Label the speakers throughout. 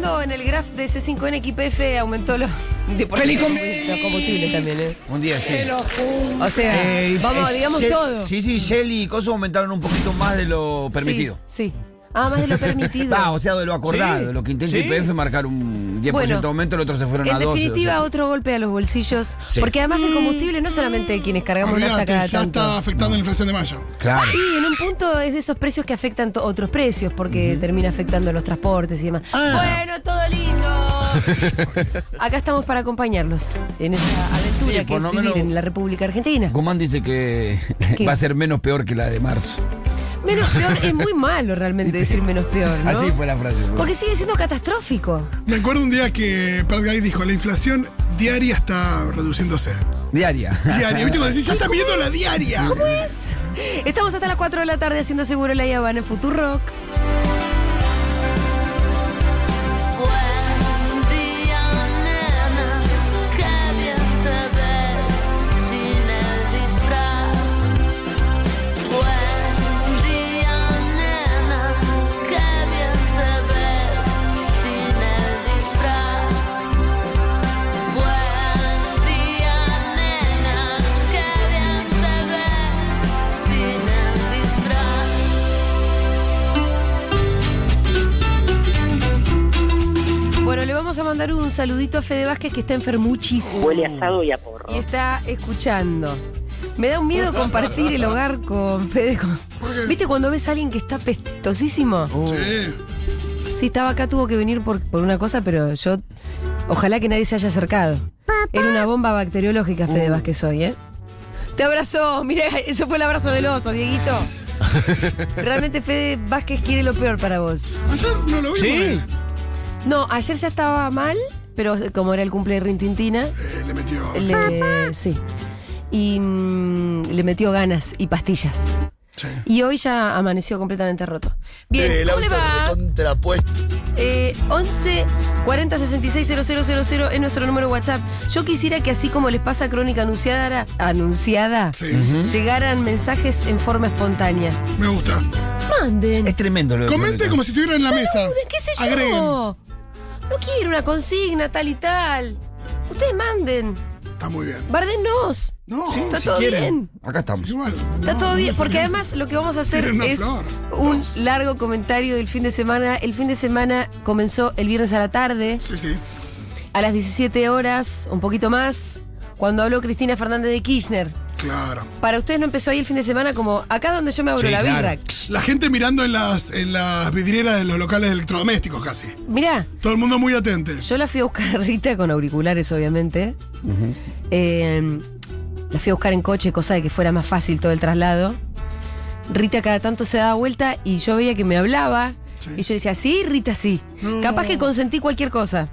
Speaker 1: viendo en el graph de C5N que IPF aumentó los, de por los combustibles también, ¿eh?
Speaker 2: Un día sí.
Speaker 1: O sea,
Speaker 2: Eh,
Speaker 1: vamos,
Speaker 2: eh,
Speaker 1: digamos
Speaker 2: Shell-
Speaker 1: todo.
Speaker 2: Sí, sí, Shell y Coso aumentaron un poquito más de lo permitido.
Speaker 1: Sí, sí. Ah, más de lo permitido.
Speaker 2: Ah, o sea, de lo acordado,
Speaker 3: Sí.
Speaker 2: lo que intenta
Speaker 3: Sí.
Speaker 2: IPF marcar un 10%
Speaker 1: Bueno,
Speaker 2: de aumento, el otro se fueron
Speaker 1: en
Speaker 2: a 12.
Speaker 1: definitiva,
Speaker 2: o sea.
Speaker 1: otro golpe a los bolsillos.
Speaker 2: Sí.
Speaker 1: Porque además el combustible no solamente quienes cargamos nafta
Speaker 4: Olvídate,
Speaker 1: cada
Speaker 4: ya
Speaker 1: tanto.
Speaker 4: está afectando la inflación de mayo.
Speaker 2: Claro.
Speaker 1: Y en un punto es de esos precios que afectan otros precios, porque termina afectando los transportes y demás. Bueno, todo lindo. Acá estamos para acompañarlos en esa aventura
Speaker 2: Sí,
Speaker 1: que es vivir
Speaker 2: menos-
Speaker 1: en la República Argentina.
Speaker 2: Guzmán dice que
Speaker 1: ¿Qué?
Speaker 2: va a ser menos peor que la de marzo.
Speaker 1: Menos peor, es muy malo realmente decir menos peor, ¿no?
Speaker 2: Así fue la frase.
Speaker 1: Porque sigue siendo catastrófico.
Speaker 4: Me acuerdo un día que Pat Guy dijo, la inflación diaria está reduciéndose.
Speaker 2: Diaria.
Speaker 4: Diaria, ¿viste? Cuando decís, ya está viendo la diaria.
Speaker 1: ¿Cómo es? Estamos hasta las 4 de la tarde haciendo seguro la Habana en Futurock. Vamos a mandar un saludito a Fede Vázquez que está enfermuchis.
Speaker 5: Huele asado y a porro.
Speaker 1: Y está escuchando. Me da un miedo compartir el hogar con Fede. con- ¿Viste cuando ves a alguien que está pestosísimo?
Speaker 4: Sí.
Speaker 1: Sí, estaba acá, tuvo que venir por, por una cosa, pero yo. Ojalá que nadie se haya acercado. Era una bomba bacteriológica, Fede Vázquez hoy, ¿eh? Te abrazó, mira, eso fue el abrazo del oso, Dieguito. Realmente Fede Vázquez quiere lo peor para vos.
Speaker 4: Ayer no lo vimos.
Speaker 3: Sí.
Speaker 4: eh.
Speaker 1: No, ayer ya estaba mal, pero como era el cumple de Rintintina,
Speaker 4: Eh, le metió.
Speaker 1: le, sí. Y mm, le metió ganas y pastillas.
Speaker 4: Sí.
Speaker 1: Y hoy ya amaneció completamente roto. Bien, ¿cómo le va?
Speaker 6: contrapuesto.
Speaker 1: Eh, 11 40 66 000 es nuestro número de WhatsApp. Yo quisiera que así como les pasa a Crónica Anunciada, anunciada
Speaker 4: Sí.
Speaker 1: llegaran mensajes en forma espontánea.
Speaker 4: Me gusta.
Speaker 1: Manden.
Speaker 2: Es tremendo lo de
Speaker 4: Comente
Speaker 2: Crónica.
Speaker 4: como si estuviera en la mesa.
Speaker 1: Saluden, qué sé yo.
Speaker 4: Agreguen.
Speaker 1: No quiero una consigna tal y tal. Ustedes manden.
Speaker 4: Está muy bien.
Speaker 1: Bardenos.
Speaker 4: No,
Speaker 1: Está
Speaker 4: si
Speaker 1: todo
Speaker 4: quieren.
Speaker 1: bien.
Speaker 2: Acá estamos.
Speaker 4: Igual.
Speaker 1: Está
Speaker 4: no,
Speaker 1: todo bien, porque además lo que vamos a hacer es
Speaker 4: flor.
Speaker 1: un
Speaker 4: Dos.
Speaker 1: largo comentario del fin de semana. El fin de semana comenzó el viernes a la tarde,
Speaker 4: Sí, sí.
Speaker 1: a las 17 horas, un poquito más, cuando habló Cristina Fernández de Kirchner.
Speaker 4: Claro.
Speaker 1: Para ustedes no empezó ahí el fin de semana como acá donde yo me abro
Speaker 2: Sí,
Speaker 1: la
Speaker 2: claro.
Speaker 1: birra.
Speaker 4: La gente mirando en las, en las vidrieras de los locales electrodomésticos casi.
Speaker 1: Mirá,
Speaker 4: Todo el mundo muy atento.
Speaker 1: yo la fui a buscar a Rita con auriculares, obviamente. Eh, la fui a buscar en coche, cosa de que fuera más fácil todo el traslado. Rita cada tanto se daba vuelta y yo veía que me hablaba.
Speaker 4: Sí.
Speaker 1: Y yo decía, sí, Rita, sí.
Speaker 4: No.
Speaker 1: Capaz que consentí cualquier cosa.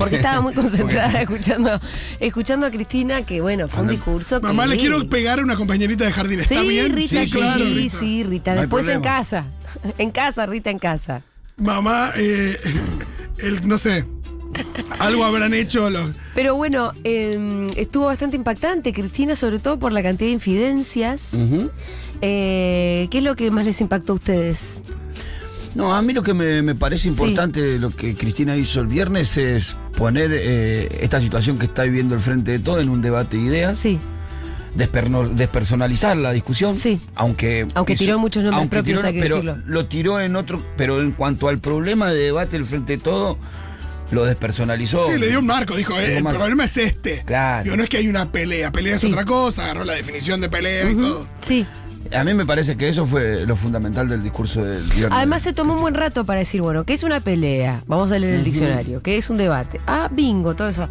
Speaker 1: Porque estaba muy concentrada escuchando, escuchando a Cristina, que bueno, fue un discurso que.
Speaker 4: Mamá, le quiero pegar a una compañerita de jardín. ¿Está
Speaker 1: Sí,
Speaker 4: bien?
Speaker 1: Rita, sí,
Speaker 4: sí, claro.
Speaker 1: sí,
Speaker 4: Rita.
Speaker 1: sí, Rita.
Speaker 2: No
Speaker 1: Después en casa. En casa, Rita, en casa.
Speaker 4: Mamá, eh, el, no sé. Algo habrán hecho los.
Speaker 1: Pero bueno, eh, estuvo bastante impactante, Cristina, sobre todo por la cantidad de infidencias. Eh, ¿Qué es lo que más les impactó a ustedes?
Speaker 2: No, a mí lo que me, me parece importante de lo que Cristina hizo el viernes es poner eh, esta situación que está viviendo el Frente de Todo en un debate de ideas,
Speaker 1: Sí,
Speaker 2: despersonalizar la discusión,
Speaker 1: Sí.
Speaker 2: aunque
Speaker 1: Aunque tiró muchos nombres
Speaker 2: aunque
Speaker 1: propios, hay que
Speaker 2: pero
Speaker 1: decirlo.
Speaker 2: lo tiró en otro, pero en cuanto al problema de debate del Frente de Todo, lo despersonalizó.
Speaker 4: Sí, le dio un marco. Dijo, eh, el
Speaker 2: marco.
Speaker 4: problema es este.
Speaker 2: Claro.
Speaker 4: Digo, no es que hay una pelea. Pelea
Speaker 1: Sí.
Speaker 4: es otra cosa. Agarró la definición de pelea y todo.
Speaker 1: sí.
Speaker 2: A mí me parece que eso fue lo fundamental del discurso del viernes.
Speaker 1: Además se tomó un buen rato para decir, bueno, ¿qué es una pelea? Vamos a leer el diccionario. ¿Qué es un debate? Ah, bingo, todo eso.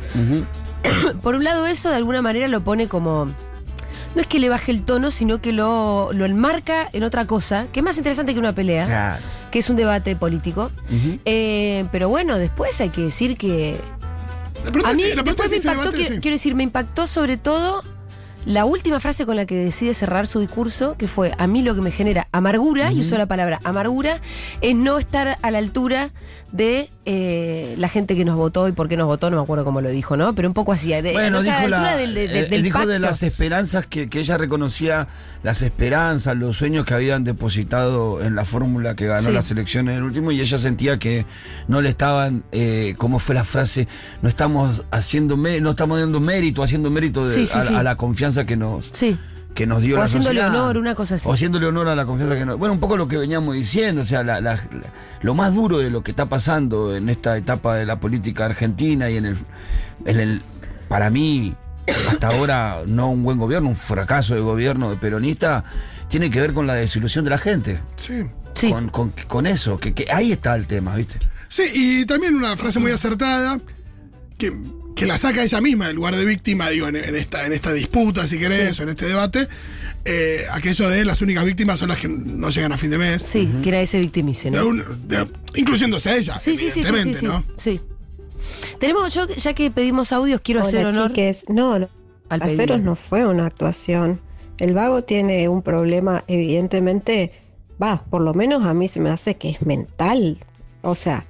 Speaker 1: Por un lado eso de alguna manera lo pone como... No es que le baje el tono, sino que lo, lo enmarca en otra cosa, que es más interesante que una pelea,
Speaker 2: Claro.
Speaker 1: que es un debate político. Eh, pero bueno, después hay que decir que...
Speaker 4: Pronto
Speaker 1: A mí
Speaker 4: la
Speaker 1: después me impactó,
Speaker 4: sí.
Speaker 1: quiero decir, me impactó sobre todo la última frase con la que decide cerrar su discurso, que fue, a mí lo que me genera amargura, y usó la palabra amargura, es no estar a la altura de eh, la gente que nos votó y por qué nos votó, no me acuerdo cómo lo dijo, ¿no? Pero un poco así. De,
Speaker 2: Bueno, dijo, la-
Speaker 1: del, de- de-
Speaker 2: eh,
Speaker 1: del
Speaker 2: dijo de las esperanzas que, que ella reconocía, las esperanzas, los sueños que habían depositado en la fórmula que ganó
Speaker 1: Sí.
Speaker 2: las elecciones en el último, y ella sentía que no le estaban, eh, ¿cómo fue la frase? No estamos haciendo, no estamos dando mérito, haciendo mérito de-
Speaker 1: Sí, sí,
Speaker 2: a, a la confianza que nos,
Speaker 1: Sí.
Speaker 2: Que nos dio
Speaker 1: O
Speaker 2: la
Speaker 1: haciéndole
Speaker 2: sociedad.
Speaker 1: honor, una cosa así.
Speaker 2: O haciéndole honor a la confianza que nos... Bueno, un poco lo que veníamos diciendo, o sea, la- la- la- lo más duro de lo que está pasando en esta etapa de la política argentina y en el, en el para mí, hasta ahora, no un buen gobierno, un fracaso de gobierno de peronista, tiene que ver con la desilusión de la gente.
Speaker 4: Sí.
Speaker 1: Sí.
Speaker 2: Con, con- con eso, que, que ahí está el tema, ¿viste?
Speaker 4: Sí, y también una frase muy acertada que, que la saca ella misma del lugar de víctima, digo, en, en esta, en esta disputa, si querés, o en este debate. eh, aquello de las únicas víctimas son las que no llegan a fin de mes.
Speaker 1: Sí, que era ese victimice,
Speaker 4: De
Speaker 1: ¿no?
Speaker 4: un- de- incluyéndose a ella,
Speaker 1: Sí, sí, sí, sí, sí,
Speaker 4: evidentemente,
Speaker 1: sí,
Speaker 4: ¿no?
Speaker 1: sí. Tenemos, yo, ya que pedimos audios, quiero hacer
Speaker 3: Hola,
Speaker 1: honor
Speaker 3: chiques. No, no,
Speaker 1: al pedido.
Speaker 3: no fue una actuación. El vago tiene un problema, evidentemente, va, por lo menos a mí se me hace que es mental. O sea,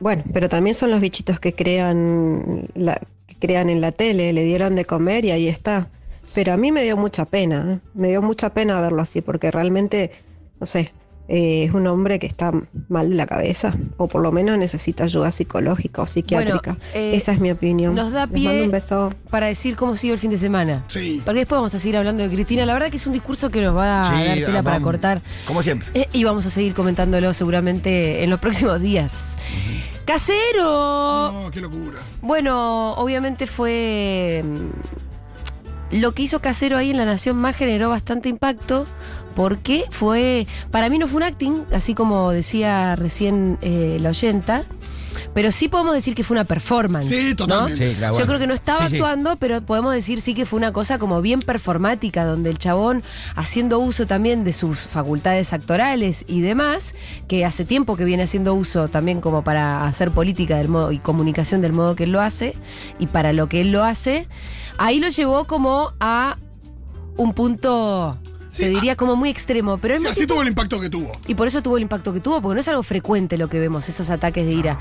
Speaker 3: bueno, pero también son los bichitos que crean, la, que crean en la tele, le dieron de comer y ahí está. Pero a mí me dio mucha pena, ¿eh? me dio mucha pena verlo así, porque realmente, no sé, eh, es un hombre que está mal de la cabeza, o por lo menos necesita ayuda psicológica o psiquiátrica.
Speaker 1: eh,
Speaker 3: Esa es mi opinión.
Speaker 1: nos da
Speaker 3: Les
Speaker 1: pie-
Speaker 3: mando un beso.
Speaker 1: Para decir cómo siguió el fin de semana.
Speaker 4: Sí.
Speaker 1: Porque después vamos a seguir hablando de Cristina. La verdad que es un discurso que nos va a dar tela para cortar.
Speaker 2: Como siempre.
Speaker 1: Eh, y vamos a seguir comentándolo seguramente en los próximos días. ¡Casero!
Speaker 4: No, qué locura.
Speaker 1: Bueno, obviamente fue. Lo que hizo Casero ahí en La Nación Más generó bastante impacto. Porque fue. Para mí no fue un acting, así como decía recién eh, la oyenta. Pero sí podemos decir que fue una performance.
Speaker 4: Sí,
Speaker 1: ¿no?
Speaker 4: totalmente.
Speaker 2: Sí, claro,
Speaker 1: Yo creo que no estaba
Speaker 2: Sí, sí.
Speaker 1: actuando, pero podemos decir sí que fue una cosa como bien performática, donde el chabón, haciendo uso también de sus facultades actorales y demás, que hace tiempo que viene haciendo uso también como para hacer política del modo y comunicación del modo que él lo hace, y para lo que él lo hace, ahí lo llevó como a un punto,
Speaker 4: Sí,
Speaker 1: te diría como muy extremo, pero
Speaker 4: Sí, así tuvo el impacto que tuvo.
Speaker 1: y por eso tuvo el impacto que tuvo, porque no es algo frecuente lo que vemos, esos ataques de ira.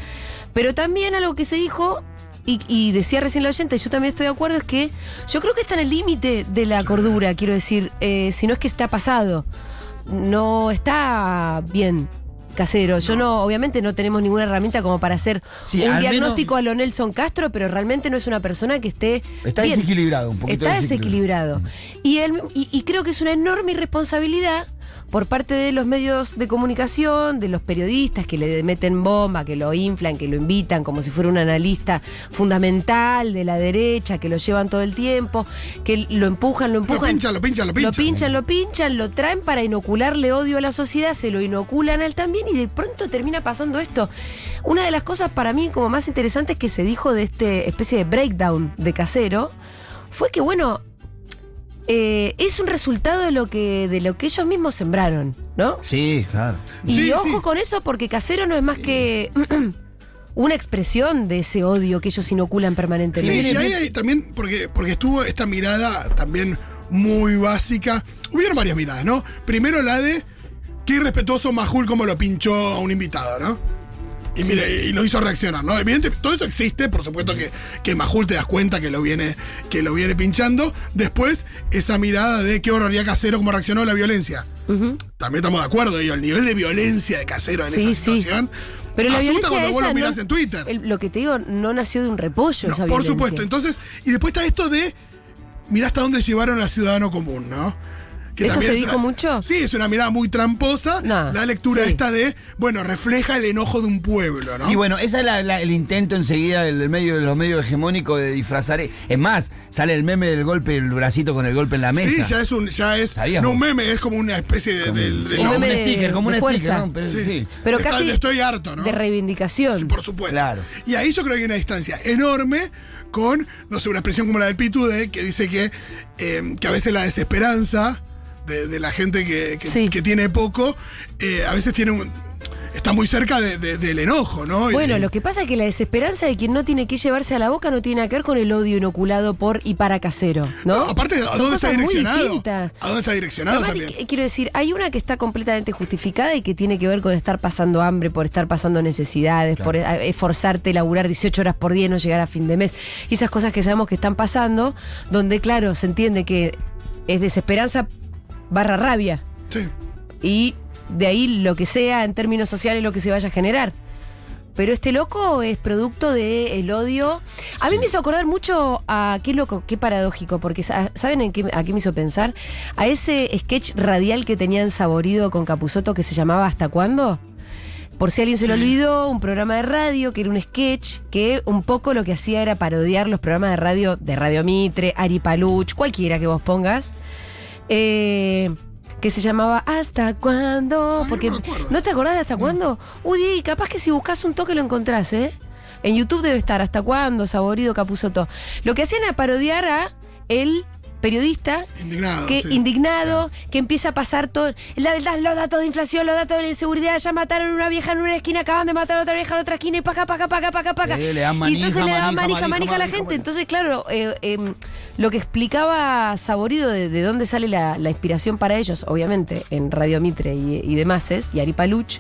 Speaker 1: Pero también algo que se dijo, y, y decía recién la oyente, yo también estoy de acuerdo, es que yo creo que está en el límite de la cordura, quiero decir, eh, si no es que está pasado. No está bien. Casero, yo no, obviamente no tenemos ninguna herramienta como para hacer
Speaker 2: Sí,
Speaker 1: un diagnóstico a lo Nelson Castro, pero realmente no es una persona que esté
Speaker 2: Está
Speaker 1: bien.
Speaker 2: desequilibrado, un poquito
Speaker 1: Está desequilibrado. Y, él- y, y creo que es una enorme irresponsabilidad por parte de los medios de comunicación, de los periodistas que le meten bomba, que lo inflan, que lo invitan como si fuera un analista fundamental de la derecha, que lo llevan todo el tiempo, que lo empujan, lo
Speaker 4: Lo
Speaker 1: empujan.
Speaker 4: pinchan, lo pinchan, lo pinchan.
Speaker 1: Lo pinchan, lo pinchan, lo traen para inocularle odio a la sociedad, se lo inoculan a él también y de pronto termina pasando esto. Una de las cosas para mí como más interesantes que se dijo de este especie de breakdown de casero fue que, bueno, eh, es un resultado de lo que de lo que ellos mismos sembraron, ¿no?
Speaker 2: Sí, claro.
Speaker 1: Y
Speaker 4: Sí,
Speaker 1: ojo
Speaker 4: sí.
Speaker 1: con eso porque casero no es más que una expresión de ese odio que ellos inoculan
Speaker 4: Sí,
Speaker 1: permanentemente.
Speaker 4: y ahí hay también, porque, porque estuvo esta mirada también muy básica. Hubieron varias miradas, ¿no? Primero la de qué irrespetuoso Majul como lo pinchó a un invitado, ¿no? Y, mire, y lo hizo reaccionar, ¿no? Evidentemente, todo eso existe, por supuesto que, que Majul te das cuenta que lo viene, que lo viene pinchando. Después, esa mirada de qué horroría casero como reaccionó a la violencia. También estamos de acuerdo, digo, el nivel de violencia de casero en
Speaker 1: Sí,
Speaker 4: esa
Speaker 1: sí.
Speaker 4: situación.
Speaker 1: Pero la violencia
Speaker 4: cuando vos
Speaker 1: esa
Speaker 4: lo mirás
Speaker 1: no-
Speaker 4: en Twitter.
Speaker 1: el- lo que te digo no nació de un repollo
Speaker 4: No,
Speaker 1: esa
Speaker 4: por
Speaker 1: violencia.
Speaker 4: supuesto. Entonces, y después está esto de, mira hasta dónde llevaron al ciudadano común, ¿no? Que
Speaker 1: ¿Eso se
Speaker 4: es
Speaker 1: dijo
Speaker 4: una-
Speaker 1: mucho?
Speaker 4: Sí, es una mirada muy tramposa.
Speaker 1: No,
Speaker 4: la lectura
Speaker 1: sí.
Speaker 4: esta de, bueno, refleja el enojo de un pueblo, ¿no?
Speaker 2: Sí, bueno, ese es la- la- el intento enseguida del, del medio de los medios hegemónicos de disfrazar. Es más, sale el meme del golpe, el bracito con el golpe en la mesa.
Speaker 4: Sí, ya es un, ya es,
Speaker 2: ¿Sabías
Speaker 4: no un meme, es como una especie de,
Speaker 2: como un
Speaker 1: meme
Speaker 2: sticker, como un sticker,
Speaker 1: fuerza.
Speaker 2: ¿no? Pero,
Speaker 4: Sí.
Speaker 2: sí.
Speaker 1: Pero
Speaker 4: Está-
Speaker 1: casi
Speaker 4: estoy harto, ¿no?
Speaker 1: de reivindicación.
Speaker 4: Sí, por supuesto.
Speaker 2: Claro.
Speaker 4: Y ahí yo creo que hay una distancia enorme con, no sé, una expresión como la del Pitu, de, que dice que, eh, que a veces la desesperanza de, de la gente que, que-
Speaker 1: Sí.
Speaker 4: que tiene poco, eh, a veces tiene un- está muy cerca de- de- del enojo, ¿no?
Speaker 1: Bueno, lo que pasa es que la desesperanza de quien no tiene que llevarse a la boca no tiene que ver con el odio inoculado por y para casero, ¿no?
Speaker 4: No, aparte, ¿a dónde está direccionado? ¿A dónde está direccionado
Speaker 1: Además,
Speaker 4: también?
Speaker 1: qu- quiero decir, hay una que está completamente justificada y que tiene que ver con estar pasando hambre, por estar pasando necesidades, por eh, esforzarte, laburar 18 horas por día y no llegar a fin de mes. Y esas cosas que sabemos que están pasando, donde, claro, se entiende que es desesperanza barra rabia.
Speaker 4: Sí.
Speaker 1: Y de ahí lo que sea en términos sociales lo que se vaya a generar. Pero este loco es producto del odio. A mí me hizo acordar mucho a qué loco, qué paradójico, porque sa- ¿saben en qué, a qué me hizo pensar? A ese sketch radial que tenían saborido con Capuzoto que se llamaba ¿Hasta cuándo? Por si alguien se lo olvidó, un programa de radio que era un sketch que un poco lo que hacía era parodiar los programas de radio de Radio Mitre, Ari Paluch, cualquiera que vos pongas. Eh, que se llamaba ¿Hasta cuándo?
Speaker 4: Ay,
Speaker 1: Porque. ¿no te acordás de hasta cuándo? Uy, Diego, capaz que si buscas un toque lo encontrás, ¿eh? En YouTube debe estar ¿Hasta cuándo? Saborido Capuzoto. Lo que hacían era parodiar a el periodista
Speaker 4: Indignado.
Speaker 1: que
Speaker 4: sí.
Speaker 1: indignado, que empieza a pasar todo, la- la- los datos de inflación, los datos de inseguridad, ya mataron a una vieja en una esquina, acaban de matar a otra vieja en otra esquina y paca, paca, paca, paca, paca.
Speaker 2: Sí, le dan
Speaker 1: y
Speaker 2: manija,
Speaker 1: entonces le dan
Speaker 2: manija,
Speaker 1: manija,
Speaker 2: manija,
Speaker 1: manija a la
Speaker 2: manija,
Speaker 1: gente.
Speaker 2: manija.
Speaker 1: Entonces, claro, eh, eh, lo que explicaba Saborido de, de dónde sale la, la inspiración para ellos, obviamente, en Radio Mitre y, y demás, es, y Ari Paluch,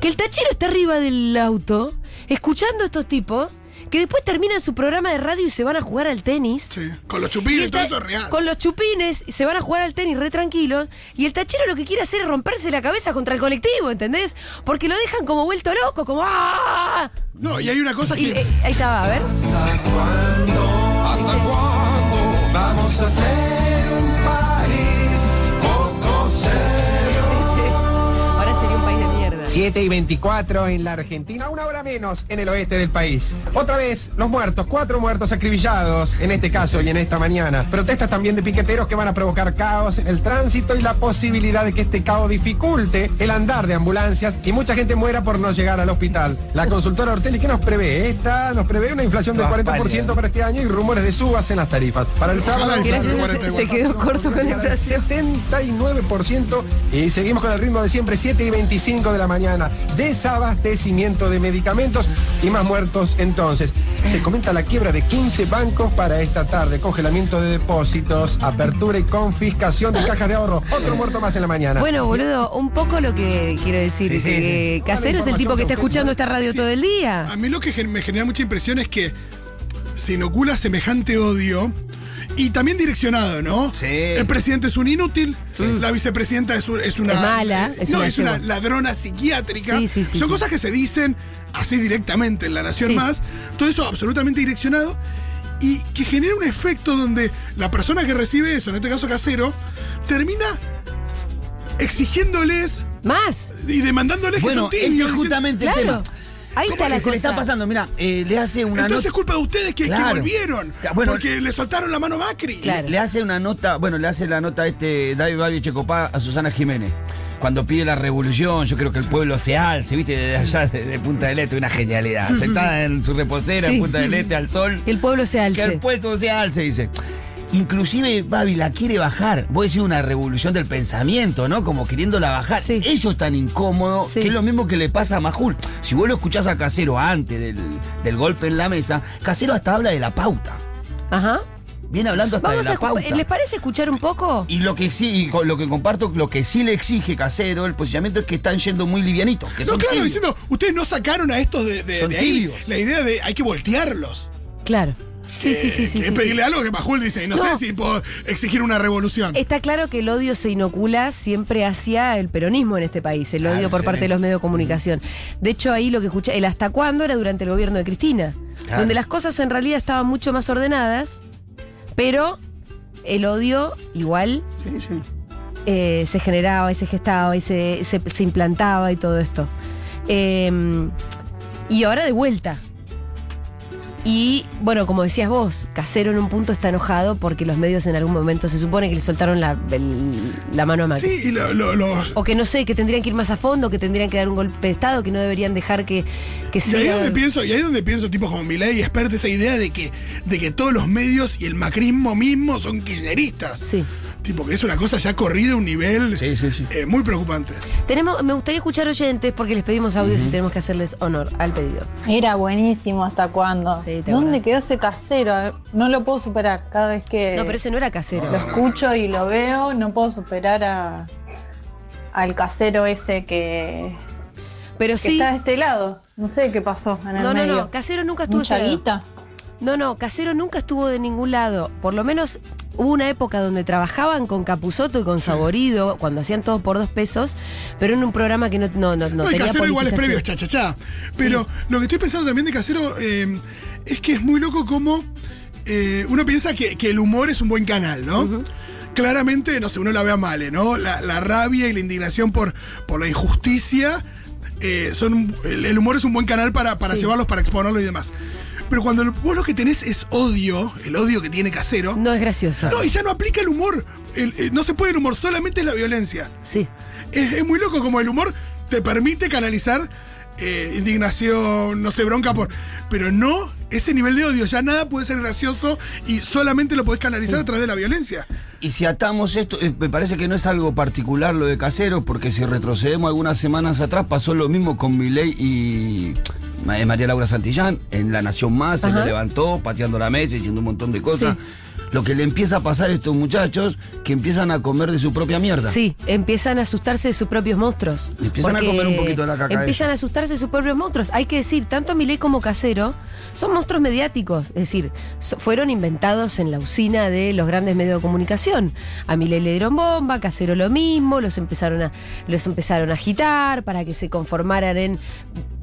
Speaker 1: que el tachero está arriba del auto, escuchando a estos tipos, que después terminan su programa de radio y se van a jugar al tenis.
Speaker 4: Sí, con los chupines,
Speaker 1: el
Speaker 4: todo eso es real.
Speaker 1: Con los chupines y se van a jugar al tenis re tranquilos. Y el tachero lo que quiere hacer es romperse la cabeza contra el colectivo, ¿entendés? Porque lo dejan como vuelto loco, como ¡ah!
Speaker 4: No, y hay una cosa
Speaker 1: Y,
Speaker 4: que.
Speaker 1: eh, ahí estaba, a ver.
Speaker 5: ¿Hasta cuándo? ¿Hasta cuándo vamos a ser
Speaker 6: 7 y 24 en la Argentina, una hora menos en el oeste del país. Otra vez, los muertos, cuatro muertos acribillados en este caso y en esta mañana. Protestas también de piqueteros que van a provocar caos en el tránsito y la posibilidad de que este caos dificulte el andar de ambulancias y mucha gente muera por no llegar al hospital. La consultora Ortelli, ¿qué nos prevé? Esta nos prevé una inflación del
Speaker 2: Todas
Speaker 6: 40%
Speaker 2: pálidas.
Speaker 6: para este año y rumores de subas en las tarifas. Para el sábado,
Speaker 1: se, se
Speaker 4: 40
Speaker 1: quedó corto con la inflación.
Speaker 6: 79% y seguimos con el ritmo de siempre, 7 y 25 de la mañana. Desabastecimiento de medicamentos y más muertos entonces. Se comenta la quiebra de 15 bancos para esta tarde, congelamiento de depósitos, apertura y confiscación de cajas de ahorro. Otro muerto más en la mañana.
Speaker 1: Bueno, boludo, un poco lo que quiero decir
Speaker 2: Sí,
Speaker 1: es
Speaker 2: sí,
Speaker 1: que Casero es el tipo que está escuchando esta radio
Speaker 4: Sí.
Speaker 1: todo el día.
Speaker 4: A mí lo que me genera mucha impresión es que se inocula semejante odio y también direccionado, ¿no?
Speaker 2: Sí.
Speaker 4: El presidente es un inútil, la vicepresidenta es, un- es una.
Speaker 1: Es mala, es
Speaker 4: no,
Speaker 1: una
Speaker 4: es una ladrona psiquiátrica.
Speaker 1: Sí, sí, sí,
Speaker 4: Son
Speaker 1: sí.
Speaker 4: cosas que se dicen así directamente en La Nación
Speaker 1: Sí.
Speaker 4: Más. Todo eso absolutamente direccionado y que genera un efecto donde la persona que recibe eso, en este caso casero, termina exigiéndoles
Speaker 1: Más.
Speaker 4: y demandándoles
Speaker 2: Bueno,
Speaker 4: que son
Speaker 2: ese
Speaker 4: tibios.
Speaker 2: es justamente el
Speaker 1: Claro.
Speaker 2: tema.
Speaker 1: Ahí
Speaker 4: ¿Cómo
Speaker 1: está
Speaker 4: que
Speaker 1: la
Speaker 2: que se le está
Speaker 1: cosa.
Speaker 2: pasando, mira, eh, le hace una
Speaker 4: Entonces es culpa de ustedes que, que volvieron.
Speaker 2: Bueno,
Speaker 4: porque le soltaron la mano a Macri.
Speaker 1: Claro.
Speaker 2: Le hace una nota, bueno, le hace la nota a este David Babio Checopá a Susana Jiménez. Cuando pide la revolución, yo creo que el pueblo se alce, viste, desde allá, de, Punta del Este, una genialidad. Sentada en su reposera,
Speaker 1: Sí.
Speaker 2: en Punta del Este, al sol.
Speaker 1: Que el pueblo se
Speaker 2: Que
Speaker 1: alce.
Speaker 2: el pueblo se alce, dice. Inclusive Babi la quiere bajar. Vos decís una revolución del pensamiento, ¿no? Como queriéndola bajar.
Speaker 1: Sí.
Speaker 2: Ellos están incómodos,
Speaker 1: Sí.
Speaker 2: que es lo mismo que le pasa a Majul. Si vos lo escuchás a Casero antes del, del golpe en la mesa, Casero hasta habla de la pauta.
Speaker 1: Ajá.
Speaker 2: Viene hablando hasta
Speaker 1: Vamos
Speaker 2: de
Speaker 1: a
Speaker 2: la pauta.
Speaker 1: ¿Les parece escuchar un poco?
Speaker 2: Y lo que sí, y lo que comparto, lo que sí le exige Casero, el posicionamiento es que están yendo muy livianitos. Que
Speaker 4: No,
Speaker 2: son
Speaker 4: claro,
Speaker 2: tibios.
Speaker 4: diciendo, ustedes no sacaron a estos de, de-
Speaker 2: Son
Speaker 4: de ahí.
Speaker 2: tibios.
Speaker 4: La idea de hay que voltearlos.
Speaker 1: Claro. Sí, sí,
Speaker 4: Eh,
Speaker 1: sí, sí.
Speaker 4: que
Speaker 1: sí,
Speaker 4: es pedirle
Speaker 1: sí.
Speaker 4: algo que Majul dice, no,
Speaker 1: No.
Speaker 4: sé si puedo exigir una revolución.
Speaker 1: Está claro que el odio se inocula siempre hacia el peronismo en este país, el odio
Speaker 2: Claro,
Speaker 1: por
Speaker 2: sí.
Speaker 1: parte de los medios de comunicación. De hecho, ahí lo que escuché, el hasta cuándo era durante el gobierno de Cristina,
Speaker 2: Claro.
Speaker 1: donde las cosas en realidad estaban mucho más ordenadas, pero el odio igual
Speaker 2: Sí, sí.
Speaker 1: eh, se generaba y se gestaba y se, se- se implantaba y todo esto. Eh, y ahora de vuelta. Y bueno, como decías vos, Casero en un punto está enojado porque los medios en algún momento se supone que le soltaron la, el- la mano a Macri.
Speaker 4: Sí, y lo- lo- los-
Speaker 1: O que no sé, que tendrían que ir más a fondo, que tendrían que dar un golpe de Estado, que no deberían dejar que, que
Speaker 4: y ahí
Speaker 1: sea.
Speaker 4: donde pienso, y ahí donde pienso, tipo como Milei y experto, esta idea de que, de que todos los medios y el macrismo mismo son kirchneristas.
Speaker 1: Sí.
Speaker 4: Tipo, que es una cosa ya corrida a un nivel
Speaker 2: Sí, sí, sí.
Speaker 4: eh, muy preocupante.
Speaker 1: Tenemos, me gustaría escuchar oyentes porque les pedimos audios y tenemos que hacerles honor al pedido.
Speaker 7: Era buenísimo, ¿hasta cuándo?
Speaker 1: Sí, te
Speaker 7: ¿Dónde
Speaker 1: acordás.
Speaker 7: quedó ese casero? No lo puedo superar. Cada vez que
Speaker 1: No, pero ese no era casero.
Speaker 7: lo escucho y lo veo, no puedo superar a, al casero ese que,
Speaker 1: Pero
Speaker 7: que
Speaker 1: sí.
Speaker 7: está de este lado. No sé qué pasó en el
Speaker 1: No, no,
Speaker 7: medio.
Speaker 1: no. Casero nunca estuvo.
Speaker 7: ¿Mucha guita?
Speaker 1: No, no, Casero nunca estuvo de ningún lado. Por lo menos hubo una época donde trabajaban con Capuzoto y con Saborido, cuando hacían todo por dos pesos, pero en un programa que no, no, no, no
Speaker 4: No, el
Speaker 1: tenía
Speaker 4: casero igual es previo, cha, cha, cha. Pero lo que estoy pensando también de casero eh, es que es muy loco como eh, uno piensa que, que el humor es un buen canal, ¿no? Claramente, no sé, uno la ve a Male, ¿no? La, la rabia y la indignación por, por la injusticia. eh, son el, el humor es un buen canal para, para
Speaker 1: Sí.
Speaker 4: llevarlos, para exponerlo y demás. Pero cuando vos lo que tenés es odio, el odio que tiene casero,
Speaker 1: No es gracioso.
Speaker 4: no, y ya no aplica el humor. El- eh, no se puede el humor, solamente es la violencia.
Speaker 1: Sí.
Speaker 4: Es, es muy loco como el humor te permite canalizar eh, indignación, no sé, bronca por. Pero no ese nivel de odio. Ya nada puede ser gracioso y solamente lo podés canalizar a través de la violencia.
Speaker 2: Y si atamos esto, eh, me parece que no es algo particular lo de Casero, porque si retrocedemos algunas semanas atrás, pasó lo mismo con Milei y eh, María Laura Santillán. En La Nación Más se le levantó, pateando la mesa, diciendo un montón de cosas. Lo que le empieza a pasar a estos muchachos, que empiezan a comer de su propia mierda.
Speaker 1: Sí, empiezan a asustarse de sus propios monstruos.
Speaker 2: Empiezan a comer un poquito de la caca
Speaker 1: Empiezan a asustarse de sus propios monstruos. Hay que decir, tanto Milei como Casero son monstruos mediáticos. Es decir, fueron inventados en la usina de los grandes medios de comunicación. A Milei le dieron bomba, Casero lo mismo, los empezaron a, los empezaron a agitar para que se conformaran en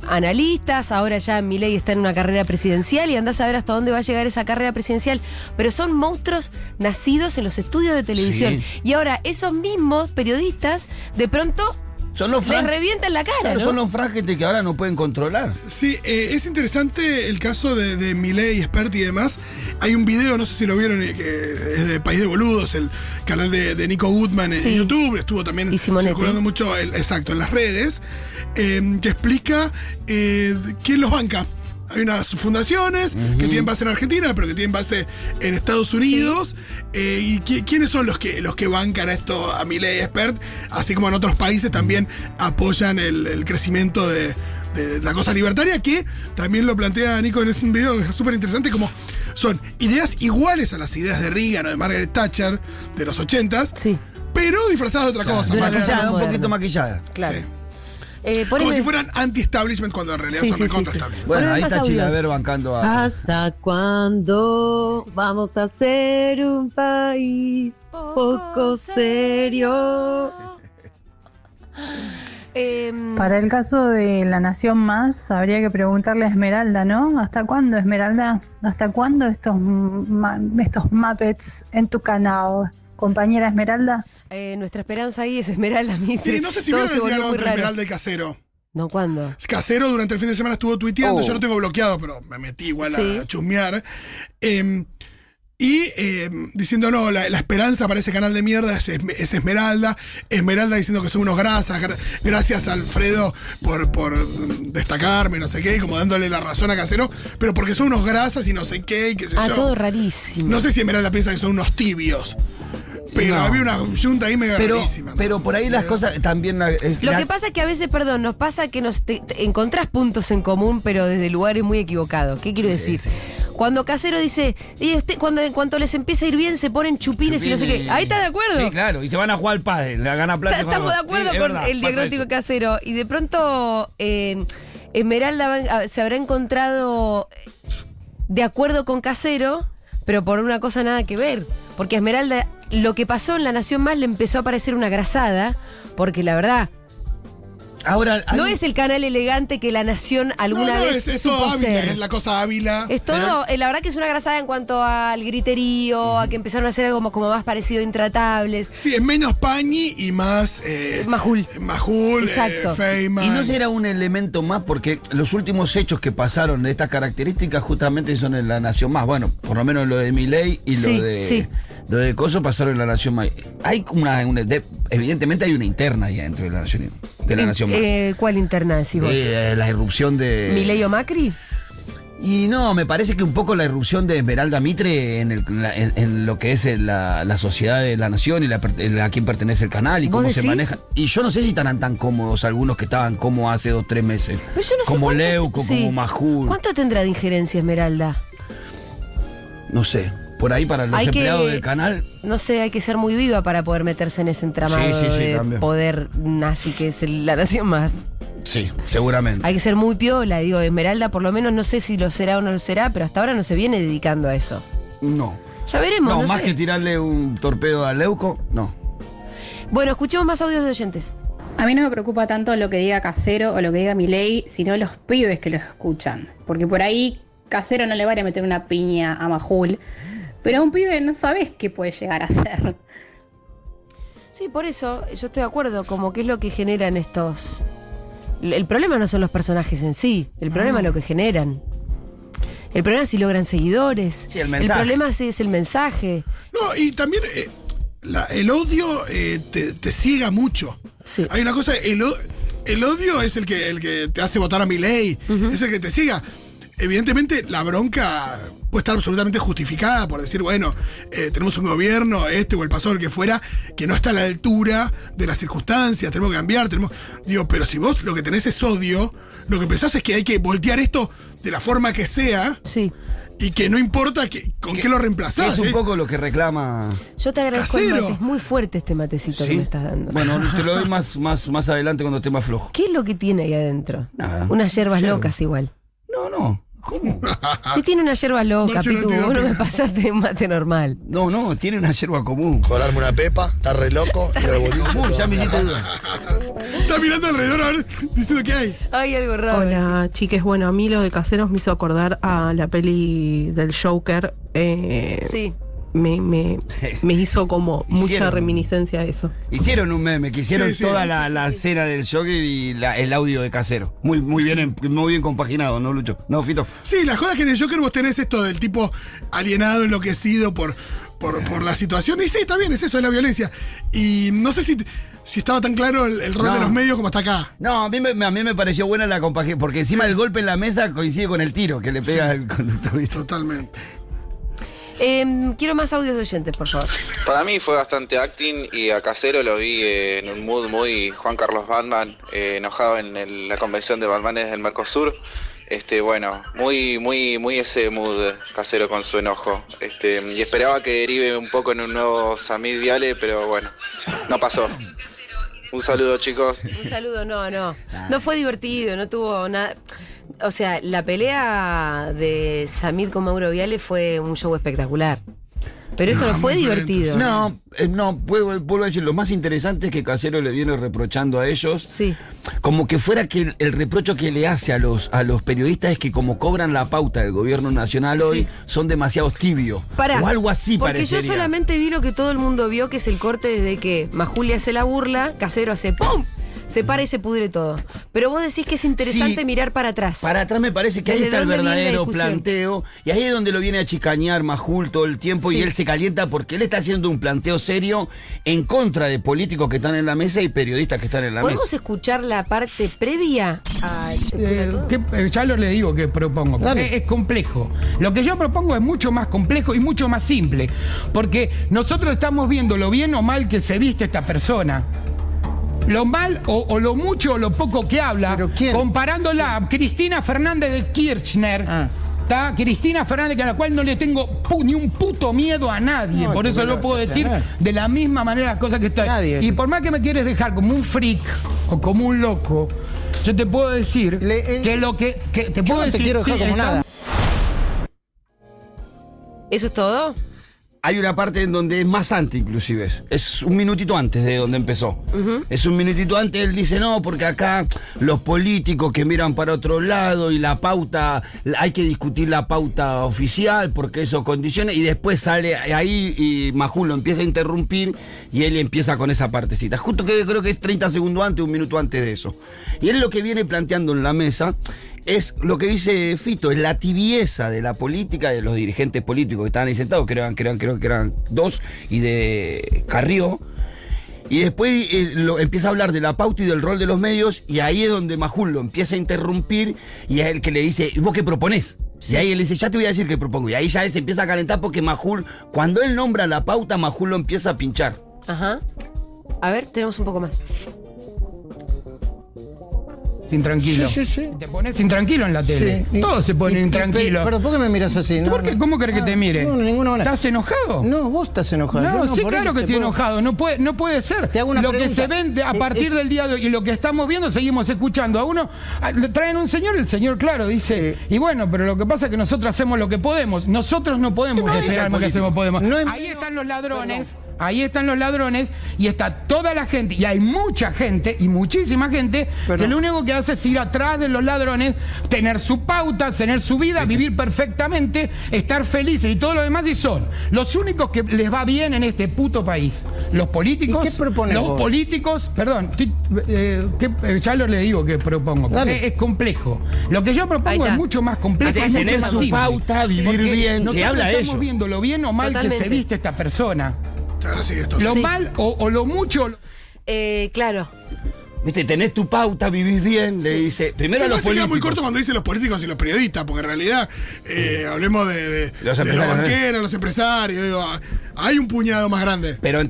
Speaker 1: analistas. Ahora ya Milei está en una carrera presidencial y andás a ver hasta dónde va a llegar esa carrera presidencial. Pero son monstruos nacidos en los estudios de televisión.
Speaker 2: Sí.
Speaker 1: Y ahora esos mismos periodistas de pronto
Speaker 2: Son los
Speaker 1: les revientan la cara,
Speaker 2: Claro,
Speaker 1: ¿no?
Speaker 2: son los franjetes que ahora no pueden controlar.
Speaker 4: Sí, eh, es interesante el caso de, de Milei, Expert y demás. Hay un video, no sé si lo vieron, eh, que es de País de Boludos, el canal de, de Nico Goodman en
Speaker 1: Sí.
Speaker 4: YouTube. Estuvo también circulando mucho, el- exacto, en las redes, eh, que explica eh, quién los banca. Hay unas fundaciones que tienen base en Argentina, pero que tienen base en Estados Unidos. Eh, ¿Y qui- quiénes son los que, los que bancan a esto, a Milei Expert? Así como en otros países también apoyan el, el crecimiento de, de la cosa libertaria, que también lo plantea Nico en un video que es súper interesante, como son ideas iguales a las ideas de Reagan o de Margaret Thatcher de los 80s,
Speaker 1: Sí,
Speaker 4: pero disfrazadas de otra cosa.
Speaker 2: Maquillada, un poquito maquillada.
Speaker 1: claro.
Speaker 4: Sí.
Speaker 1: Eh,
Speaker 4: Como si fueran anti-establishment cuando en realidad
Speaker 1: Sí,
Speaker 4: son
Speaker 1: sí, sí,
Speaker 4: recontra
Speaker 1: sí.
Speaker 4: establishment.
Speaker 2: Bueno, ahí está. Chilaver bancando a.
Speaker 8: ¿Hasta cuándo vamos a ser un país poco serio?
Speaker 1: Em,
Speaker 9: Para el caso de la Nación Más, habría que preguntarle a Esmeralda, ¿no? ¿Hasta cuándo, Esmeralda? ¿Hasta cuándo estos, ma- estos Muppets en tu canal? Compañera Esmeralda.
Speaker 1: Eh, nuestra esperanza ahí es Esmeralda Mitre.
Speaker 4: Sí, no sé si
Speaker 1: Todo
Speaker 4: vieron el diálogo entre
Speaker 1: raro.
Speaker 4: Esmeralda y Casero.
Speaker 1: No, ¿cuándo?
Speaker 4: Casero durante el fin de semana estuvo tuiteando,
Speaker 2: Oh.
Speaker 4: yo lo tengo bloqueado, pero me metí igual
Speaker 1: Sí.
Speaker 4: a chusmear. Eh, y eh, diciendo, no, la, la esperanza para ese canal de mierda es, es Esmeralda. Esmeralda diciendo que son unos grasas. gra- gracias, Alfredo, por, por destacarme, no sé qué, y como dándole la razón a Casero. Pero porque son unos grasas y no sé qué, y qué sé
Speaker 1: Ah,
Speaker 4: yo.
Speaker 1: todo rarísimo.
Speaker 4: No sé si Esmeralda piensa que son unos tibios. Pero
Speaker 2: No.
Speaker 4: había una junta ahí medio
Speaker 2: Pero,
Speaker 4: rarísima. ¿no?
Speaker 2: pero por ahí las cosas también. la- eh,
Speaker 1: Lo
Speaker 2: la-
Speaker 1: que pasa es que a veces, perdón, nos pasa que nos te- te encontrás puntos en común, pero desde lugares muy equivocados. ¿Qué quiero decir? Cuando Casero dice, y usted, cuando en cuanto les empieza a ir bien, se ponen chupines y no sé qué. Ahí está de acuerdo.
Speaker 2: Sí, claro, y se van a jugar al padre, la gana plata.
Speaker 1: Estamos de acuerdo
Speaker 2: Sí,
Speaker 1: con
Speaker 2: verdad,
Speaker 1: el diagnóstico
Speaker 2: eso.
Speaker 1: casero. Y de pronto eh, Esmeralda se habrá encontrado de acuerdo con casero, pero por una cosa nada que ver. Porque Esmeralda, lo que pasó en La Nación Más le empezó a parecer una grasada, porque la verdad,
Speaker 2: Ahora, hay
Speaker 1: no es el canal elegante que La Nación alguna
Speaker 4: no, no,
Speaker 1: vez
Speaker 4: es, es
Speaker 1: supo
Speaker 4: todo Ávila,
Speaker 1: ser.
Speaker 4: es la cosa Ávila.
Speaker 1: Es todo, eh, la verdad que es una grasada en cuanto al griterío, a que empezaron a hacer algo como, como más parecido a intratables.
Speaker 4: Sí, es menos Pañi y más. Eh,
Speaker 1: Majul.
Speaker 4: Majul,
Speaker 1: Exacto.
Speaker 4: eh.
Speaker 2: Y no será un elemento más porque los últimos hechos que pasaron de estas características justamente son en la Nación Más. Bueno, por lo menos lo de Milei y
Speaker 1: Sí,
Speaker 2: lo de
Speaker 1: sí.
Speaker 2: Lo de Coso pasaron en la Nación Más. Hay una, una- de- evidentemente hay una interna ahí dentro de la Nación de la Nación Más.
Speaker 1: Eh, ¿Cuál interna decís vos?
Speaker 2: Eh, la irrupción de
Speaker 1: ¿Milei o Macri?
Speaker 2: Y no, me parece que un poco la irrupción de Esmeralda Mitre en, el- la- en- en lo que es el- la, la sociedad de la nación y la, a quién pertenece el canal y
Speaker 1: ¿Vos
Speaker 2: cómo se maneja. Y yo no sé si estarán tan cómodos algunos que estaban como hace dos, tres meses.
Speaker 1: Pero yo no sé
Speaker 2: como
Speaker 1: cuánto-
Speaker 2: Leuco,
Speaker 1: sí.
Speaker 2: como Majul.
Speaker 1: ¿Cuánto tendrá de injerencia Esmeralda?
Speaker 2: No sé. Por ahí para los
Speaker 1: Hay que-
Speaker 2: empleados del canal.
Speaker 1: No sé, hay que ser muy viva para poder meterse en ese entramado
Speaker 2: Sí, sí, sí,
Speaker 1: de
Speaker 2: también.
Speaker 1: poder nazi que es la nación más.
Speaker 2: Sí, seguramente.
Speaker 1: Hay que ser muy piola, digo, Esmeralda por lo menos no sé si lo será o no lo será, pero hasta ahora no se viene dedicando a eso.
Speaker 2: No.
Speaker 1: Ya veremos.
Speaker 2: No,
Speaker 1: no
Speaker 2: más
Speaker 1: sé.
Speaker 2: que tirarle un torpedo a Leuco, no.
Speaker 1: Bueno, escuchemos más audios de oyentes.
Speaker 10: A mí no me preocupa tanto lo que diga Casero o lo que diga Milei, sino los pibes que los escuchan. Porque por ahí Casero no le va a ir a meter una piña a Majul, pero a un pibe no sabes qué puede llegar a ser.
Speaker 1: Sí, por eso yo estoy de acuerdo, como que es lo que generan estos... El problema no son los personajes en sí, el problema es lo que generan. El problema es si logran seguidores.
Speaker 2: Sí, el mensaje.
Speaker 1: problema sí es el mensaje.
Speaker 4: No, y también eh, la- el odio eh, te, te ciega mucho.
Speaker 1: Sí.
Speaker 4: Hay una cosa, el, el odio es el que, el que te hace votar a mi ley, es el que te ciega. Evidentemente, la bronca puede estar absolutamente justificada por decir, bueno, eh, tenemos un gobierno, este o el pasado, el que fuera, que no está a la altura de las circunstancias, tenemos que cambiar, tenemos. Digo, pero si vos lo que tenés es odio, lo que pensás es que hay que voltear esto de la forma que sea
Speaker 1: Sí.
Speaker 4: y que no importa que, con qué lo reemplazás.
Speaker 2: es un
Speaker 4: ¿eh?
Speaker 2: poco lo que reclama.
Speaker 1: Yo te agradezco el mate, es muy fuerte este matecito que me estás dando.
Speaker 2: Bueno, te lo doy más, más, más adelante cuando esté más flojo.
Speaker 1: ¿Qué es lo que tiene ahí adentro?
Speaker 2: Nada.
Speaker 1: Unas hierbas
Speaker 2: Yerba.
Speaker 1: locas igual.
Speaker 2: ¿Cómo?
Speaker 1: Sí tiene una hierba loca, Pitu. Vos no me pasaste un mate normal.
Speaker 2: No, no, tiene una yerba común.
Speaker 11: Colarme una pepa, está re loco, y boliche,
Speaker 2: Común, ya me hiciste dudar.
Speaker 4: Está mirando alrededor a ver, diciendo qué hay.
Speaker 1: Hay algo raro.
Speaker 8: Hola, chiques. Bueno, a mí lo de Caseros me hizo acordar a la peli del Joker. Eh,
Speaker 1: Sí.
Speaker 8: Me, me, me hizo como mucha reminiscencia a eso.
Speaker 2: Hicieron un meme, que hicieron
Speaker 4: Sí, sí,
Speaker 2: toda
Speaker 4: sí,
Speaker 2: la,
Speaker 4: sí,
Speaker 2: la
Speaker 4: sí.
Speaker 2: escena del Joker y la- el audio de casero. Muy, muy bien, en- muy bien compaginado, ¿no, Lucho? No, Fito.
Speaker 4: Sí, la joda es que en el Joker vos tenés esto del tipo alienado, enloquecido por, por, por la situación. Y sí, está bien, es eso, es la violencia. Y no sé si, si estaba tan claro el, el rol
Speaker 2: No.
Speaker 4: de los medios como está acá.
Speaker 2: No, a mí me, a mí me pareció buena la compaginación, porque encima el golpe en la mesa coincide con el tiro que le pega al conductor. ¿viste?
Speaker 4: Totalmente.
Speaker 1: Em, quiero más audios de oyentes, por favor.
Speaker 12: Para mí fue bastante acting y a Casero lo vi eh, en un mood muy Juan Carlos Batman, eh, enojado en el- la convención de Batmanes del Mercosur. Este, bueno, muy, muy, muy ese mood Casero con su enojo. Este, y esperaba que derive un poco en un nuevo Samid Viale, pero bueno, no pasó. Un saludo chicos.
Speaker 1: Un saludo, no, no. No fue divertido, no tuvo nada. O sea, la pelea de Samid con Mauro Viale fue un show espectacular. Pero esto no,
Speaker 4: No,
Speaker 1: fue divertido.
Speaker 2: No, eh, no, vuelvo, a decir, lo más interesante es que Casero le viene reprochando a ellos,
Speaker 1: Sí.
Speaker 2: como que fuera que el, el reprocho que le hace a los, a los periodistas es que como cobran la pauta del gobierno nacional hoy,
Speaker 1: Sí.
Speaker 2: son demasiado tibios.
Speaker 1: Pará,
Speaker 2: o algo así
Speaker 1: Porque
Speaker 2: parecería.
Speaker 1: yo solamente vi lo que todo el mundo vio, que es el corte desde que Majulia hace la burla, Casero hace ¡pum! Se para y se pudre todo. Pero vos decís que es interesante
Speaker 2: Sí.
Speaker 1: mirar para atrás.
Speaker 2: Para atrás me parece que ahí
Speaker 1: ¿Desde
Speaker 2: está el verdadero planteo. Y ahí es donde lo viene a chicañar Majul todo el tiempo
Speaker 1: Sí.
Speaker 2: y él se calienta porque él está haciendo un planteo serio en contra de políticos que están en la mesa y periodistas que están en la
Speaker 1: ¿Podemos
Speaker 2: mesa.
Speaker 1: escuchar la parte previa a
Speaker 13: Eh, ¿qué- eh, ya lo le digo que propongo, porque es complejo. Lo que yo propongo es mucho más complejo y mucho más simple, porque nosotros estamos viendo lo bien o mal que se viste esta persona. Lo mal o, o lo mucho o lo poco que habla, comparándola a Cristina Fernández de Kirchner. ¿tá? Cristina Fernández, a la cual no le tengo ni un puto miedo a nadie.
Speaker 14: No,
Speaker 13: por
Speaker 14: ¿cómo
Speaker 13: eso
Speaker 14: vas
Speaker 13: puedo decir
Speaker 14: tener?
Speaker 13: de la misma manera las cosas que estoy.
Speaker 14: Nadie.
Speaker 13: Y por más que me quieres dejar como un freak o como un loco, yo te puedo decir que lo que, que te puedo
Speaker 14: no te
Speaker 13: decir
Speaker 14: quiero dejar
Speaker 13: sí,
Speaker 14: como
Speaker 13: está-
Speaker 14: nada.
Speaker 1: ¿Eso es todo?
Speaker 2: Hay una parte en donde es más antes, inclusive. es- un minutito antes de donde empezó. Es un minutito antes, él dice, no, porque acá los políticos que miran para otro lado y la pauta, hay que discutir la pauta oficial porque eso condiciona, y después sale ahí y Majul lo empieza a interrumpir y él empieza con esa partecita. Justo que creo que es 30 segundos antes, un minuto antes de eso. Y él lo que viene planteando en la mesa es lo que dice Fito, es la tibieza de la política, de los dirigentes políticos que estaban ahí sentados, que eran, creo que eran dos, y de Carrió. Y después eh, lo- empieza a hablar de la pauta y del rol de los medios, y ahí es donde Majul lo empieza a interrumpir, y es el que le dice, ¿y vos qué proponés? Y ahí él dice, ya te voy a decir qué propongo. Y ahí ya se empieza a calentar porque Majul, cuando él nombra la pauta, Majul lo empieza a pinchar.
Speaker 1: Ajá. A ver, tenemos un poco más.
Speaker 13: Intranquilo.
Speaker 14: Sí, sí, sí.
Speaker 13: Te pones intranquilo en la tele.
Speaker 14: Sí.
Speaker 13: Todos se ponen intranquilos.
Speaker 14: Pero ¿por qué me miras así?
Speaker 13: ¿Por qué? ¿Cómo querés que te mire?
Speaker 14: No, de ninguna manera.
Speaker 13: ¿Estás enojado?
Speaker 14: No, vos estás enojado.
Speaker 13: No, sí, claro que estoy
Speaker 14: puedo-
Speaker 13: enojado. No puede, no puede ser.
Speaker 14: Te hago una
Speaker 13: lo que se vende a partir
Speaker 14: es-
Speaker 13: del día de hoy y lo que estamos viendo, seguimos escuchando a uno. a- le traen un señor, el señor, claro, dice. Y bueno, pero lo que pasa es que nosotros hacemos lo que podemos. Nosotros no podemos
Speaker 14: No
Speaker 13: esperar lo que hacemos podemos.
Speaker 14: Es
Speaker 13: Ahí están los ladrones. Ahí están los ladrones y está toda la gente, y hay mucha gente, y muchísima gente, que lo único que hace es ir atrás de los ladrones, tener su pauta, tener su vida, vivir perfectamente, estar felices y todo lo demás, y son los únicos que les va bien en este puto país. Los políticos.
Speaker 14: ¿Y qué
Speaker 13: Los
Speaker 14: vos?
Speaker 13: políticos, perdón, eh, ¿qué- eh, ya lo le digo que propongo, porque es complejo. Lo que yo propongo es mucho más complejo,
Speaker 2: Tener
Speaker 13: es mucho más
Speaker 2: su pauta, vivir bien,
Speaker 13: nosotros
Speaker 2: habla
Speaker 13: estamos
Speaker 2: ello.
Speaker 13: viendo lo bien o mal que se viste esta persona.
Speaker 4: Ahora sí, esto.
Speaker 13: Lo
Speaker 1: Sí.
Speaker 13: mal o, o lo mucho.
Speaker 1: Eh, claro.
Speaker 2: Viste, tenés tu pauta, vivís bien, le dice. Primero
Speaker 4: Sí,
Speaker 2: los
Speaker 4: queda muy
Speaker 2: políticos.
Speaker 4: corto cuando dice los políticos y los periodistas, porque en realidad eh, hablemos de, de-
Speaker 2: Los
Speaker 4: de los
Speaker 2: empresarios, ¿eh?
Speaker 4: banqueros, los empresarios, digo, hay un puñado más grande.
Speaker 2: Pero,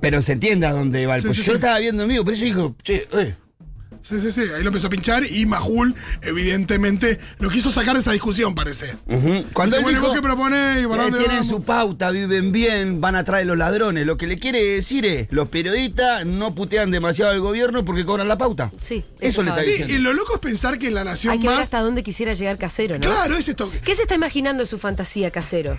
Speaker 2: pero se entiende a dónde va el
Speaker 4: Sí,
Speaker 2: Yo
Speaker 4: sí.
Speaker 2: estaba viendo amigo, pero eso dijo, che, eh,
Speaker 4: Sí, sí, sí, ahí lo empezó a pinchar y Majul, evidentemente, lo quiso sacar de esa discusión, parece.
Speaker 2: Ujú. Cuando
Speaker 4: Dice,
Speaker 2: él
Speaker 4: bueno, ¿y
Speaker 2: dijo,
Speaker 4: vos qué proponés? ¿Y para
Speaker 2: eh, tienen
Speaker 4: vamos?
Speaker 2: su pauta, viven bien, van atrás de los ladrones. Lo que le quiere decir es, los periodistas no putean demasiado al gobierno porque cobran la pauta.
Speaker 1: Sí.
Speaker 2: Eso le está
Speaker 1: estaba
Speaker 4: Sí,
Speaker 2: diciendo.
Speaker 4: y lo loco es pensar que en la nación
Speaker 1: Hay que ver hasta dónde quisiera llegar casero, ¿no?
Speaker 4: Claro, es esto.
Speaker 1: ¿Qué se está imaginando de su fantasía casero?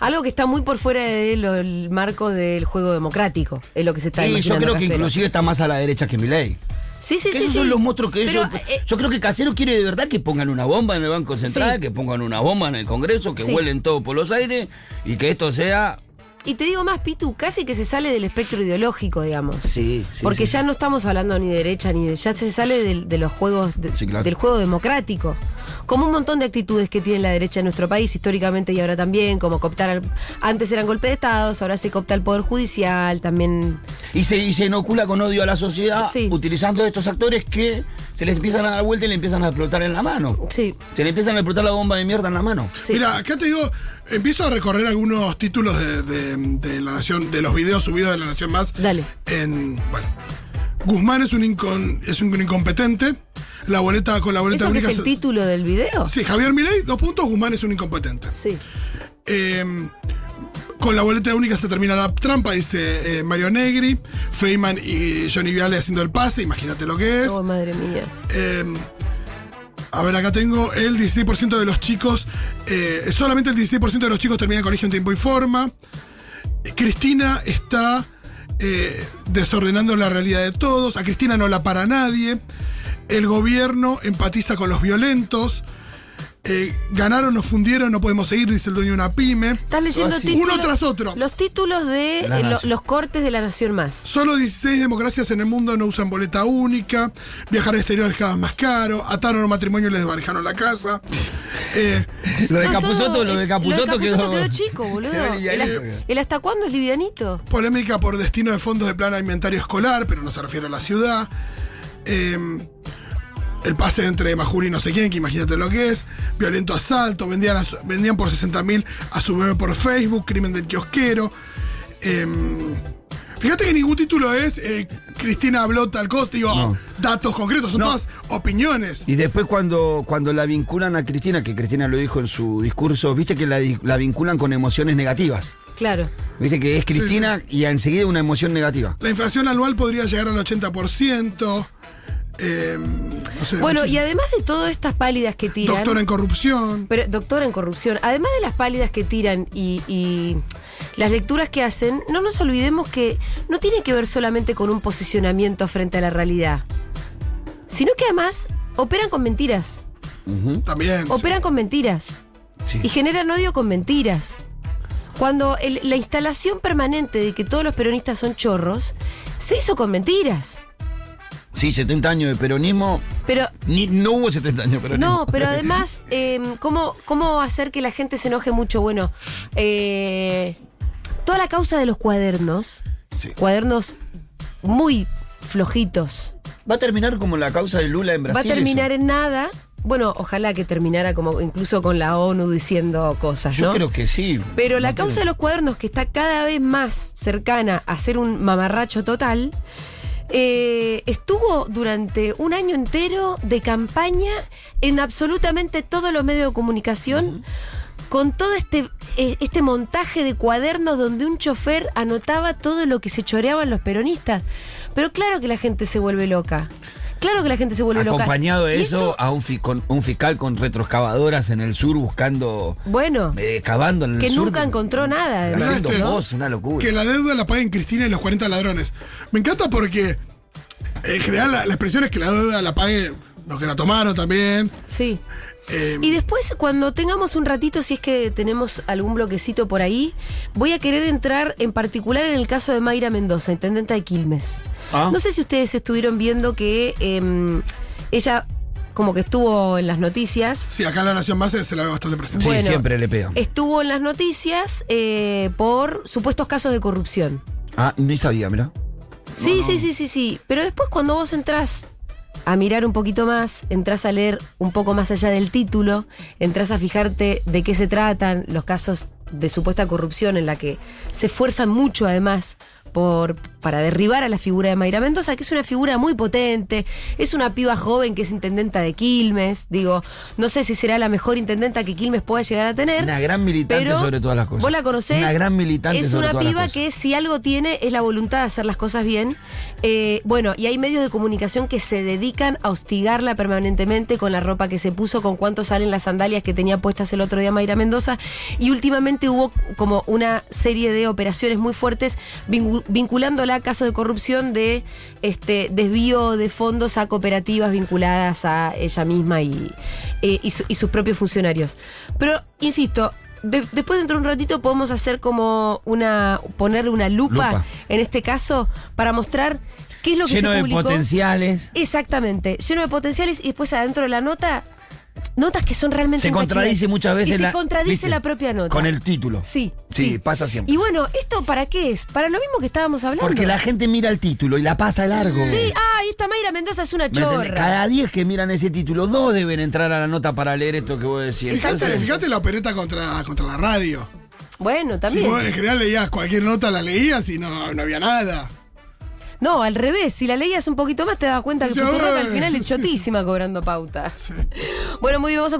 Speaker 1: Algo que está muy por fuera del marco del juego democrático, es lo que se está
Speaker 2: Y yo
Speaker 1: imaginando.
Speaker 2: creo que
Speaker 1: Casero.
Speaker 2: inclusive está más a la derecha que Milei.
Speaker 1: Sí, sí,
Speaker 2: Que
Speaker 1: sí.
Speaker 2: esos
Speaker 1: sí.
Speaker 2: son los monstruos que
Speaker 1: Pero,
Speaker 2: ellos.
Speaker 1: eh,
Speaker 2: yo creo que Casero quiere de verdad que pongan una bomba en el Banco Central,
Speaker 1: Sí.
Speaker 2: que pongan una bomba en el Congreso, que
Speaker 1: Sí.
Speaker 2: vuelen todo por los aires y que esto sea.
Speaker 1: Y te digo más, Pitu, casi que se sale del espectro ideológico, digamos.
Speaker 2: Sí, sí.
Speaker 1: Porque
Speaker 2: sí.
Speaker 1: ya no estamos hablando ni de derecha ni de. Ya se sale del- de, los juegos. de-
Speaker 2: Sí, claro.
Speaker 1: Del juego democrático. Como un montón de actitudes que tiene la derecha en nuestro país, históricamente y ahora también, como cooptar. al- antes eran golpes de Estado, ahora se coopta el Poder Judicial, también.
Speaker 2: Y se, y se inocula con odio a la sociedad
Speaker 1: Sí.
Speaker 2: utilizando estos actores que se les empiezan a dar vuelta y le empiezan a explotar en la mano.
Speaker 1: Sí,
Speaker 2: Se le empiezan a explotar la bomba de mierda en la mano.
Speaker 1: sí.
Speaker 4: Mira, acá te digo, empiezo a recorrer algunos títulos de, de- de la Nación, de los videos subidos de la Nación Más.
Speaker 1: Dale.
Speaker 4: En, bueno, Guzmán es un, incon- es un incompetente. La boleta con la boleta
Speaker 1: ¿Eso que
Speaker 4: única.
Speaker 1: es el
Speaker 4: se-
Speaker 1: título del video?
Speaker 4: Sí, Javier Milei, dos puntos, Guzmán es un incompetente.
Speaker 1: Sí.
Speaker 4: Eh, con la boleta única se termina la trampa, dice eh, Mario Negri, Feynman y Johnny Viale haciendo el pase, imagínate lo que es.
Speaker 1: Oh, madre mía.
Speaker 4: Eh, a ver, acá tengo el 16% de los chicos, eh, solamente el 16% de los chicos termina el colegio en tiempo y forma. Cristina está eh, desordenando la realidad de todos, a Cristina no la para nadie, el gobierno empatiza con los violentos, eh, ganaron, nos fundieron, no podemos seguir, dice el dueño de una pyme.
Speaker 1: Estás leyendo
Speaker 2: Así.
Speaker 1: títulos.
Speaker 4: Uno tras otro.
Speaker 1: Los títulos de eh, lo- los cortes de la Nación Más.
Speaker 4: Solo 16 democracias en el mundo no usan boleta única. Viajar al exterior es cada vez más caro. Ataron un matrimonio y les desvalijaron la casa. Eh,
Speaker 2: Lo de
Speaker 1: No,
Speaker 2: Capuzoto, lo de Capuzoto quedó.
Speaker 1: Chico, boludo. El hasta cuándo es livianito.
Speaker 4: polémica por destino de fondos de plan alimentario escolar, pero no se refiere a la ciudad. Eh, el pase entre Majuri y no sé quién, que imagínate lo que es. Violento asalto, vendían, a su- vendían por 60 mil a su bebé por Facebook, crimen del kiosquero. Eh, fíjate que ningún título es eh, Cristina habló tal cosa, digo,
Speaker 2: No.
Speaker 4: datos concretos, son
Speaker 2: No.
Speaker 4: todas opiniones.
Speaker 2: Y después cuando, cuando la vinculan a Cristina, que Cristina lo dijo en su discurso, viste que la, vinculan con emociones negativas.
Speaker 1: Claro.
Speaker 2: Viste que es Cristina y enseguida una emoción negativa.
Speaker 4: La inflación anual podría llegar al 80%. Eh, no sé,
Speaker 1: Bueno, y además de todas estas pálidas que tiran.
Speaker 4: Doctora en corrupción.
Speaker 1: Pero, doctora en corrupción. Además de las pálidas que tiran y, y las lecturas que hacen, no nos olvidemos que no tiene que ver solamente con un posicionamiento frente a la realidad, sino que además operan con mentiras.
Speaker 4: También. sí.
Speaker 1: Operan con mentiras.
Speaker 2: Sí.
Speaker 1: Y generan odio con mentiras. Cuando el- la instalación permanente de que todos los peronistas son chorros, se hizo con mentiras.
Speaker 2: Sí, 70 años de peronismo.
Speaker 1: Pero
Speaker 2: Ni, no hubo 70 años de peronismo.
Speaker 1: No, pero además, eh, ¿cómo, ¿cómo hacer que la gente se enoje mucho? Bueno, eh, toda la causa de los cuadernos,
Speaker 2: Sí.
Speaker 1: cuadernos muy flojitos,
Speaker 2: Va a terminar como la causa de Lula en Brasil.
Speaker 1: va a terminar
Speaker 2: eso.
Speaker 1: en nada bueno, ojalá que terminara como incluso con la ONU diciendo cosas,
Speaker 2: Yo
Speaker 1: ¿no?
Speaker 2: creo que sí.
Speaker 1: Pero la causa de los cuadernos, que está cada vez más cercana a ser un mamarracho total, eh, estuvo durante un año entero de campaña en absolutamente todos los medios de comunicación. Con todo este, eh, este montaje de cuadernos donde un chofer anotaba todo lo que se choreaban los peronistas. Pero claro que la gente se vuelve loca. Claro que la gente se vuelve loca.
Speaker 2: Acompañado de eso,
Speaker 1: esto-
Speaker 2: a un, fi- con, un fiscal con retroexcavadoras en el sur buscando,
Speaker 1: bueno,
Speaker 2: eh, cavando en el
Speaker 1: que
Speaker 2: sur.
Speaker 1: nunca encontró nada.
Speaker 2: Haciendo voz, una locura.
Speaker 4: Que la deuda la paguen Cristina y los 40 ladrones. Me encanta porque en general la, la expresión es que la deuda la pague los que la tomaron también.
Speaker 1: Sí.
Speaker 4: Eh,
Speaker 1: Y después, cuando tengamos un ratito, si es que tenemos algún bloquecito por ahí, voy a querer entrar en particular en el caso de Mayra Mendoza, intendenta de Quilmes.
Speaker 2: Ah.
Speaker 1: No sé si ustedes estuvieron viendo que em, ella como que estuvo en las noticias.
Speaker 4: sí, acá en La Nación Más se, la ve bastante presente.
Speaker 2: Sí,
Speaker 1: Bueno,
Speaker 2: siempre le pega.
Speaker 1: Estuvo en las noticias eh, por supuestos casos de corrupción.
Speaker 2: Ah, ni sabía, mira.
Speaker 1: Sí, sí, sí, sí, sí. Pero después cuando vos entrás a mirar un poquito más, entras a leer un poco más allá del título, entras a fijarte de qué se tratan los casos de supuesta corrupción en la que se esfuerzan mucho además por, para derribar a la figura de Mayra Mendoza, que es una figura muy potente, es una piba joven que es intendenta de Quilmes, digo, no sé si será la mejor intendenta que Quilmes pueda llegar a tener.
Speaker 2: Una gran militante
Speaker 1: pero
Speaker 2: sobre todas las cosas.
Speaker 1: Vos la conocés.
Speaker 2: Una gran militante
Speaker 1: Es
Speaker 2: sobre
Speaker 1: una
Speaker 2: todas las
Speaker 1: piba
Speaker 2: cosas.
Speaker 1: que si algo tiene es la voluntad de hacer las cosas bien. Eh, bueno, y hay medios de comunicación que se dedican a hostigarla permanentemente con la ropa que se puso, con cuánto salen las sandalias que tenía puestas el otro día Mayra Mendoza. Y últimamente hubo como una serie de operaciones muy fuertes vincu- vinculándola a casos de corrupción de este desvío de fondos a cooperativas vinculadas a ella misma y, eh, y, su- y sus propios funcionarios. Pero, insisto, de- después dentro de un ratito podemos hacer como una, ponerle una lupa,
Speaker 2: Lupa.
Speaker 1: en este caso para mostrar qué es lo que
Speaker 2: Lleno
Speaker 1: se
Speaker 2: de
Speaker 1: publicó.
Speaker 2: potenciales.
Speaker 1: Exactamente, lleno de potenciales y después adentro de la nota, notas que son realmente
Speaker 2: Se
Speaker 1: un
Speaker 2: contradice muchas veces
Speaker 1: Y se
Speaker 2: la-
Speaker 1: contradice
Speaker 2: ¿viste?
Speaker 1: la propia nota.
Speaker 2: Con el título.
Speaker 1: Sí.
Speaker 2: Sí, pasa siempre.
Speaker 1: Y bueno, ¿esto para qué es? Para lo mismo que estábamos hablando.
Speaker 2: Porque la gente mira el título y la pasa largo.
Speaker 1: Sí, ah, esta Mayra Mendoza es una
Speaker 2: ¿Me entendés?
Speaker 1: chorra.
Speaker 2: Cada 10 que miran ese título, dos deben entrar a la nota para leer esto que vos decís.
Speaker 4: Fíjate,
Speaker 2: Entonces,
Speaker 4: fíjate la opereta contra, contra la radio.
Speaker 1: Bueno,
Speaker 4: Si
Speaker 1: también.
Speaker 4: vos en general leías cualquier nota, la leías y no, no había nada.
Speaker 1: No, al revés, si la leías un poquito más te dabas cuenta que Futurock al final es chotísima cobrando pauta. Bueno, muy bien, vamos a